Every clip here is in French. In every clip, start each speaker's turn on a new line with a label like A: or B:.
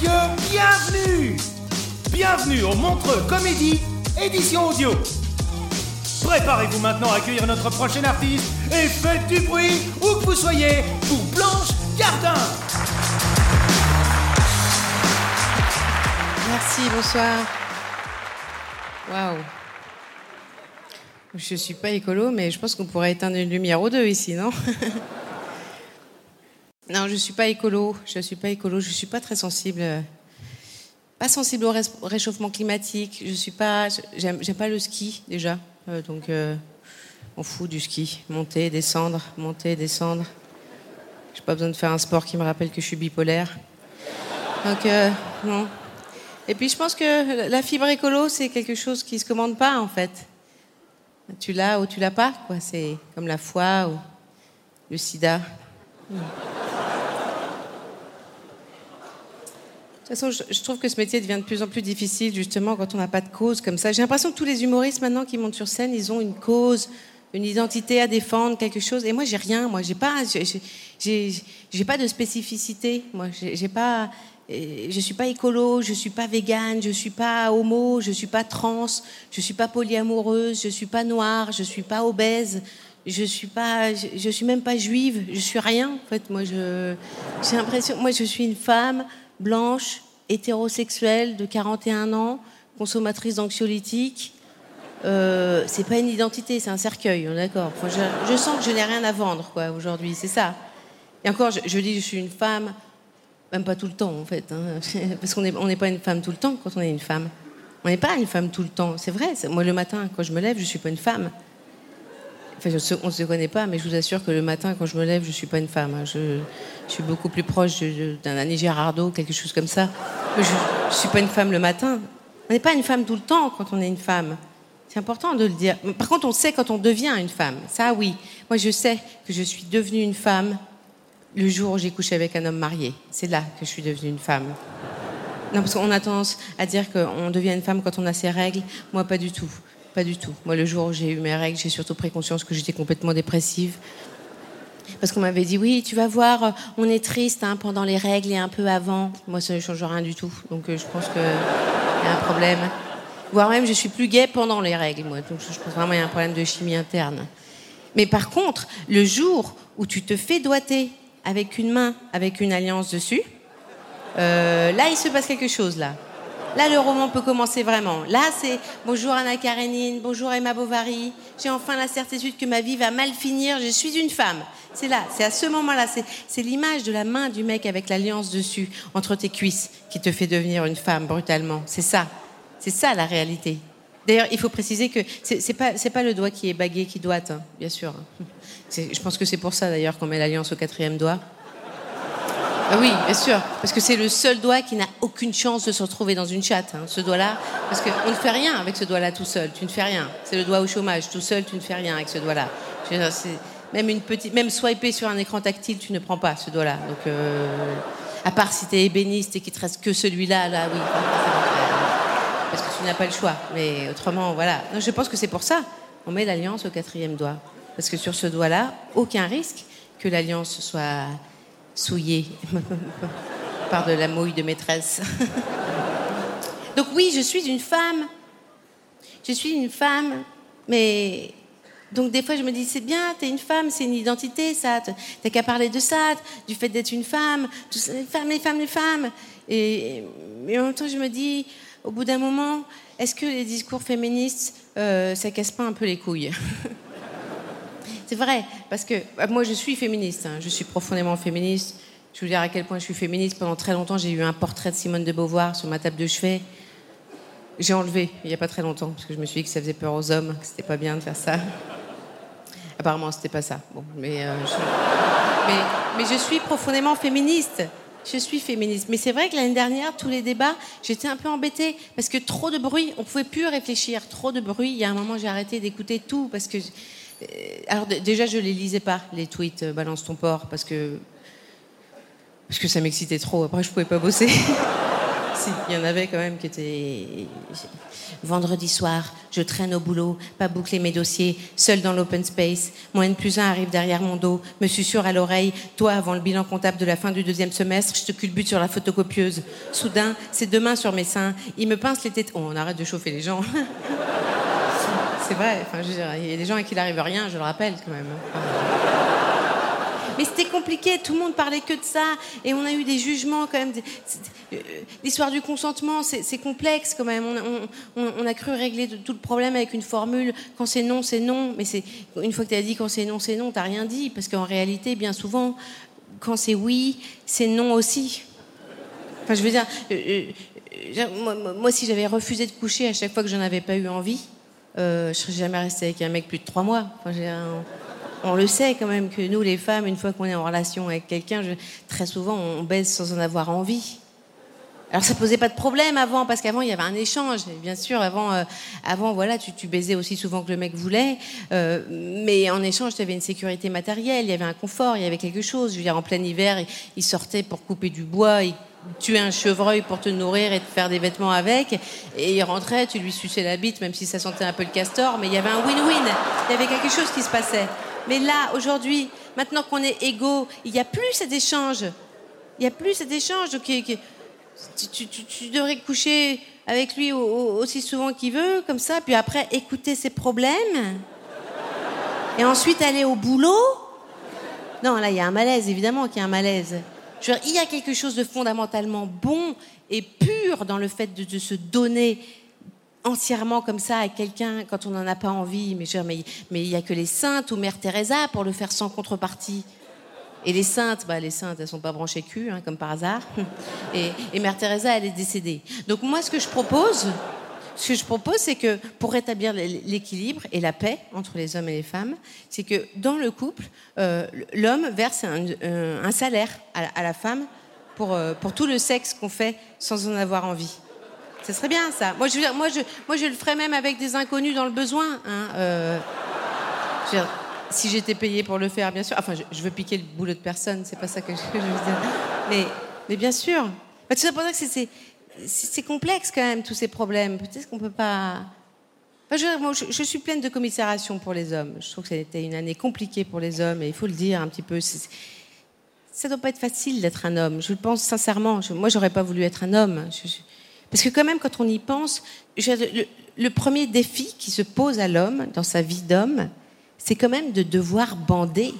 A: bienvenue Bienvenue au Montreux Comédie, édition audio. Préparez-vous maintenant à accueillir notre prochain artiste et faites du bruit où que vous soyez pour Blanche Gardin.
B: Merci, bonsoir. Waouh. Je suis pas écolo, mais je pense qu'on pourrait éteindre une lumière ou deux ici, non? Non, je suis pas écolo. Je suis pas écolo. Je suis pas très sensible. Pas sensible au ré- au réchauffement climatique. Je suis pas. J'aime pas le ski déjà. Euh, donc, euh, on fout du ski. Monter, descendre, monter, descendre. J'ai pas besoin de faire un sport qui me rappelle que je suis bipolaire. Donc, euh, non. Et puis, je pense que la fibre écolo, c'est quelque chose qui se commande pas, en fait. Tu l'as ou tu l'as pas, quoi. C'est comme la foi ou le sida. De toute façon, je, trouve que ce métier devient de plus en plus difficile, justement, quand on n'a pas de cause comme ça. J'ai l'impression que tous les humoristes, maintenant, qui montent sur scène, ils ont une cause, une identité à défendre, quelque chose. Et moi, j'ai rien. Moi, j'ai pas, j'ai- pas de spécificité. Moi, j'ai pas, euh, je suis pas écolo, je suis pas végane, je suis pas homo, je suis pas trans, je suis pas polyamoureuse, je suis pas noire, je suis pas obèse. Je suis pas, je, suis même pas juive, je suis rien en fait. Moi, j'ai l'impression, moi, je suis une femme blanche, hétérosexuelle, de 41 ans, consommatrice d'anxiolytiques. Euh, c'est pas une identité, c'est un cercueil, on d'accord. Je, sens que je n'ai rien à vendre, quoi, aujourd'hui, c'est ça. Et encore, je, je dis, je suis une femme, même pas tout le temps, en fait, hein, parce qu'on n'est pas une femme tout le temps quand on est une femme. On n'est pas une femme tout le temps, c'est vrai. Moi, le matin, quand je me lève, je suis pas une femme. On ne se connaît pas, mais je vous assure que le matin, quand je me lève, je suis pas une femme. hein. Je, suis beaucoup plus proche d'un Annie Girardot, quelque chose comme ça. Je ne suis pas une femme le matin. On n'est pas une femme tout le temps quand on est une femme. C'est important de le dire. Par contre, on sait quand on devient une femme. Ça, oui. Moi, je sais que je suis devenue une femme le jour où j'ai couché avec un homme marié. C'est là que je suis devenue une femme. Non, parce qu'on a tendance à dire qu'on devient une femme quand on a ses règles. Moi, pas du tout. Pas du tout. Moi, le jour où j'ai eu mes règles, j'ai surtout pris conscience que j'étais complètement dépressive. Parce qu'on m'avait dit, oui, tu vas voir, euh, on est triste hein, pendant les règles et un peu avant. Moi, ça ne change rien du tout. Donc, euh, je pense qu'il y a un problème. Voire même, je suis plus gaie pendant les règles, moi. Donc, je pense vraiment qu'il y a un problème de chimie interne. Mais par contre, le jour où tu te fais doiter avec une main, avec une alliance dessus, euh, là, il se passe quelque chose, là. Là, le roman peut commencer vraiment. Là, c'est bonjour Anna Karenine, bonjour Emma Bovary. J'ai enfin la certitude que ma vie va mal finir. Je suis une femme. C'est là, c'est à ce moment-là. C'est, l'image de la main du mec avec l'alliance dessus, entre tes cuisses, qui te fait devenir une femme brutalement. C'est ça. C'est ça la réalité. D'ailleurs, il faut préciser que c'est, pas, pas le doigt qui est bagué qui doite, hein, bien sûr. Je pense que c'est pour ça d'ailleurs qu'on met l'alliance au quatrième doigt. Ah oui, bien sûr, parce que c'est le seul doigt qui n'a aucune chance de se retrouver dans une chatte, hein, ce doigt-là. Parce qu'on ne fait rien avec ce doigt-là tout seul, tu ne fais rien. C'est le doigt au chômage, tout seul, tu ne fais rien avec ce doigt-là. Même une petite, même swiper sur un écran tactile, tu ne prends pas ce doigt-là. Donc, euh, à part si tu es ébéniste et qu'il te reste que celui-là, là, oui. Parce que tu n'as pas le choix. Mais autrement, voilà. Je pense que c'est pour ça. On met l'alliance au quatrième doigt. Parce que sur ce doigt-là, aucun risque que l'alliance soit souillée par de la mouille de maîtresse. Donc oui, je suis une femme. Je suis une femme, mais Donc des fois, je me dis, c'est bien, t'es une femme, c'est une identité, ça. T'as qu'à parler de ça, du fait d'être une femme, les femmes, les femmes, les femmes. Et, mais en même temps, je me dis, au bout d'un moment, est-ce que les discours féministes, euh, ça casse pas un peu les couilles? C'est vrai, parce que bah, moi, je suis féministe. hein. je suis profondément féministe. Je veux dire à quel point je suis féministe. Pendant très longtemps, j'ai eu un portrait de Simone de Beauvoir sur ma table de chevet. J'ai enlevé il n'y a pas très longtemps parce que je me suis dit que ça faisait peur aux hommes, que c'était pas bien de faire ça. Apparemment, c'était pas ça. Bon, mais, euh, je... mais je suis profondément féministe. Je suis féministe. Mais c'est vrai que l'année dernière, tous les débats, j'étais un peu embêtée parce que trop de bruit, on pouvait plus réfléchir. Trop de bruit. Il y a un moment, j'ai arrêté d'écouter tout parce que. Euh, Alors déjà, je les lisais pas les tweets euh, balance ton porc parce que parce que ça m'excitait trop. Après, je pouvais pas bosser. il y en avait quand même qui étaient. Vendredi soir, je traîne au boulot, pas boucler mes dossiers, seul dans l'open space. Mon N plus 1 arrive derrière mon dos, me susurre à l'oreille. Toi, avant le bilan comptable de la fin du deuxième semestre, je te culbute sur la photocopieuse. Soudain, ses deux mains sur mes seins. Il me pince les têtes. Oh, on arrête de chauffer les gens. C'est vrai. Enfin, je veux dire, il y a des gens à qui il n'arrive rien, je le rappelle quand même. Mais c'était compliqué, tout le monde parlait que de ça, et on a eu des jugements quand même. Euh, L'histoire du consentement, c'est complexe quand même. On, a cru régler tout le problème avec une formule. Quand c'est non, c'est non. Mais une fois que tu as dit quand c'est non, c'est non, t'as rien dit, parce qu'en réalité, bien souvent, quand c'est oui, c'est non aussi. Enfin, je veux dire, euh, euh, moi, moi, moi, si j'avais refusé de coucher à chaque fois que j'en avais pas eu envie, euh, je serais jamais restée avec un mec plus de trois mois. On le sait quand même que nous, les femmes, une fois qu'on est en relation avec quelqu'un, très souvent, on baise sans en avoir envie. Alors ça posait pas de problème avant, parce qu'avant il y avait un échange. Bien sûr, avant, euh, avant voilà, tu, baisais aussi souvent que le mec voulait, euh, mais en échange, tu avais une sécurité matérielle, il y avait un confort, il y avait quelque chose. Je veux dire, en plein hiver, il, il sortait pour couper du bois, tuait un chevreuil pour te nourrir et te faire des vêtements avec, et il rentrait, tu lui suçais la bite, même si ça sentait un peu le castor, mais il y avait un win-win. Il y avait quelque chose qui se passait. Mais là, aujourd'hui, maintenant qu'on est égaux, il n'y a plus cet échange. Il n'y a plus cet échange. Tu, devrais coucher avec lui au- au- aussi souvent qu'il veut, comme ça, puis après écouter ses problèmes, et ensuite aller au boulot. Non, là, il y a un malaise, évidemment qu'il y a un malaise. Il y a quelque chose de fondamentalement bon et pur dans le fait de, se donner entièrement comme ça à quelqu'un quand on n'en a pas envie. Mais dire, mais il y a que les saintes ou Mère Teresa pour le faire sans contrepartie. Et les saintes, bah, les saintes, elles sont pas branchées cul, hein, comme par hasard. Et, et Mère Teresa, elle est décédée. Donc moi, ce que je propose, ce que je propose, c'est que pour rétablir l'équilibre et la paix entre les hommes et les femmes, c'est que dans le couple, euh, l'homme verse un, salaire à, la- femme pour, euh, pour tout le sexe qu'on fait sans en avoir envie. Ce serait bien ça. Moi, je, le ferais même avec des inconnus dans le besoin. hein, euh, si j'étais payée pour le faire, bien sûr. Enfin, je, je veux piquer le boulot de personne, c'est pas ça que je, je veux dire. Mais, mais bien sûr. Bah, tout ça pour dire que c'est- c'est complexe quand même, tous ces problèmes. Peut-être qu'on peut pas. Je, moi, je- suis pleine de commisération pour les hommes. Je trouve que c'était une année compliquée pour les hommes, et il faut le dire un petit peu. Ça doit pas être facile d'être un homme. Je le pense sincèrement. Je, moi, j'aurais pas voulu être un homme. Parce que quand même, quand on y pense, le, premier défi qui se pose à l'homme dans sa vie d'homme, c'est quand même de devoir bander.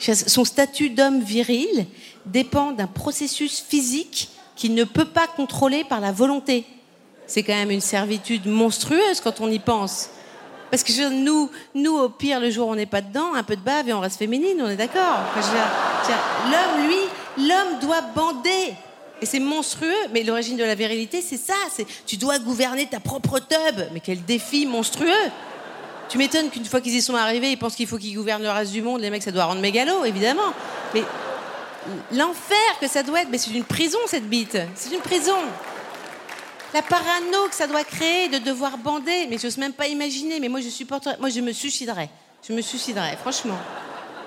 B: Son statut d'homme viril dépend d'un processus physique qu'il ne peut pas contrôler par la volonté. C'est quand même une servitude monstrueuse quand on y pense. Parce que nous, nous, au pire, le jour où on n'est pas dedans, un peu de bave et on reste féminine, on est d'accord. L'homme, lui, l'homme doit bander. Et c'est monstrueux, mais l'origine de la virilité, c'est ça. C'est tu dois gouverner ta propre tub. Mais quel défi monstrueux Tu m'étonnes qu'une fois qu'ils y sont arrivés, ils pensent qu'il faut qu'ils gouvernent le reste du monde. Les mecs, ça doit rendre mégalo, évidemment. Mais l'enfer que ça doit être, mais c'est une prison cette bite. C'est une prison. La parano que ça doit créer de devoir bander, mais j'ose même pas imaginer. Mais moi, je supporterais, moi, je me suiciderais. Je me suiciderais, franchement.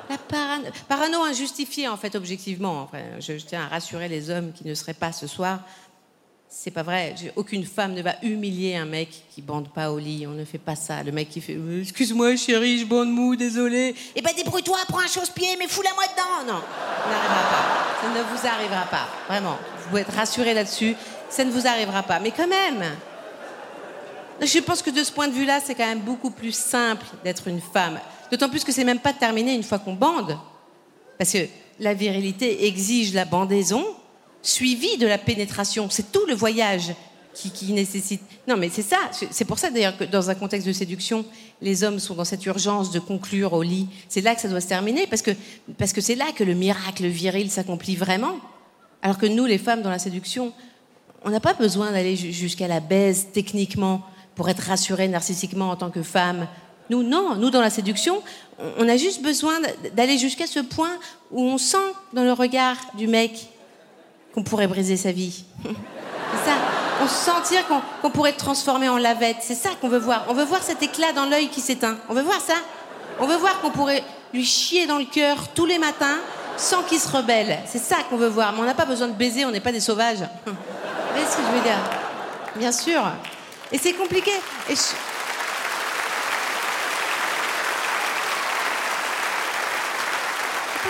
B: La parano, parano injustifiée, en fait, objectivement. Enfin, je, je tiens à rassurer les hommes qui ne seraient pas ce soir. C'est pas vrai. Aucune femme ne va humilier un mec qui bande pas au lit. On ne fait pas ça. Le mec qui fait Euh, Excuse-moi, chérie, je bande mou, désolé. Eh ben, débrouille-toi, prends un chausse-pied, mais fous-la-moi dedans. Non, ça n'arrivera pas. Ça ne vous arrivera pas. Vraiment. Vous pouvez être rassurés là-dessus. Ça ne vous arrivera pas. Mais quand même. Je pense que de ce point de vue-là, c'est quand même beaucoup plus simple d'être une femme. D'autant plus que c'est même pas terminé une fois qu'on bande. Parce que la virilité exige la bandaison suivie de la pénétration. C'est tout le voyage qui, nécessite. Non, mais c'est ça. C'est pour ça d'ailleurs que dans un contexte de séduction, les hommes sont dans cette urgence de conclure au lit. C'est là que ça doit se terminer parce que parce que c'est là que le miracle viril s'accomplit vraiment. Alors que nous, les femmes, dans la séduction, on n'a pas besoin d'aller jusqu'à la baise techniquement pour être rassurée narcissiquement en tant que femme. Nous, non. Nous, dans la séduction, on a juste besoin d'aller jusqu'à ce point où on sent dans le regard du mec qu'on pourrait briser sa vie. C'est ça on sentir qu'on pourrait être transformé en lavette. C'est ça qu'on veut voir. On veut voir cet éclat dans l'œil qui s'éteint. On veut voir ça. On veut voir qu'on pourrait lui chier dans le cœur tous les matins sans qu'il se rebelle. C'est ça qu'on veut voir. Mais on n'a pas besoin de baiser, on n'est pas des sauvages. Vous voyez ce que je veux dire? Bien sûr. Et c'est compliqué. Et je...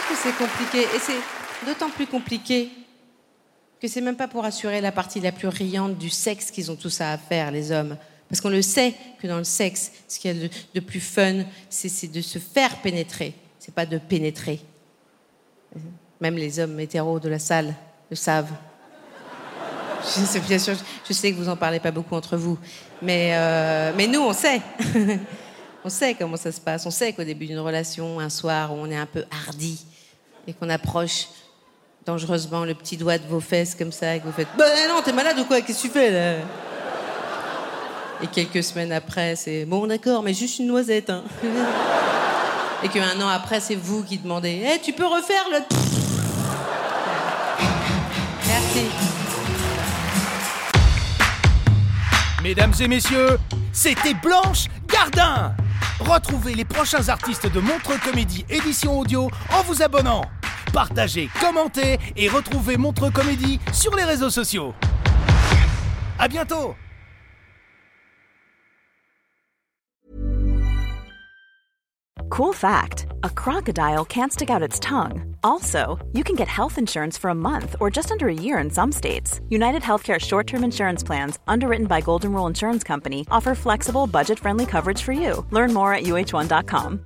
B: que c'est compliqué. Et c'est d'autant plus compliqué que c'est même pas pour assurer la partie la plus riante du sexe qu'ils ont tout ça à faire, les hommes. Parce qu'on le sait que dans le sexe, ce qu'il y a de, plus fun, c'est de se faire pénétrer. C'est pas de pénétrer. Même les hommes hétéros de la salle le savent. Je sais, que vous en parlez pas beaucoup entre vous, mais, euh, mais nous, on sait. on sait comment ça se passe. On sait qu'au début d'une relation, un soir où on est un peu hardi et qu'on approche dangereusement le petit doigt de vos fesses comme ça et que vous faites Ben non, t'es malade ou quoi? Qu'est-ce que tu fais là? Et quelques semaines après, c'est Bon, d'accord, mais juste une noisette. Hein. et qu'un an après, c'est vous qui demandez Eh, tu peux refaire le. Merci.
A: Mesdames et messieurs, c'était Blanche Gardin. Retrouvez les prochains artistes de Montre Comédie édition audio en vous abonnant partagez, commentez et retrouvez Montre Comédie sur les réseaux sociaux. À bientôt
C: Cool fact, a crocodile can't stick out its tongue. Also, you can get health insurance for a month or just under a year in some states. United Healthcare short-term insurance plans, underwritten by Golden Rule Insurance Company, offer flexible, budget-friendly coverage for you. Learn more at uh1.com.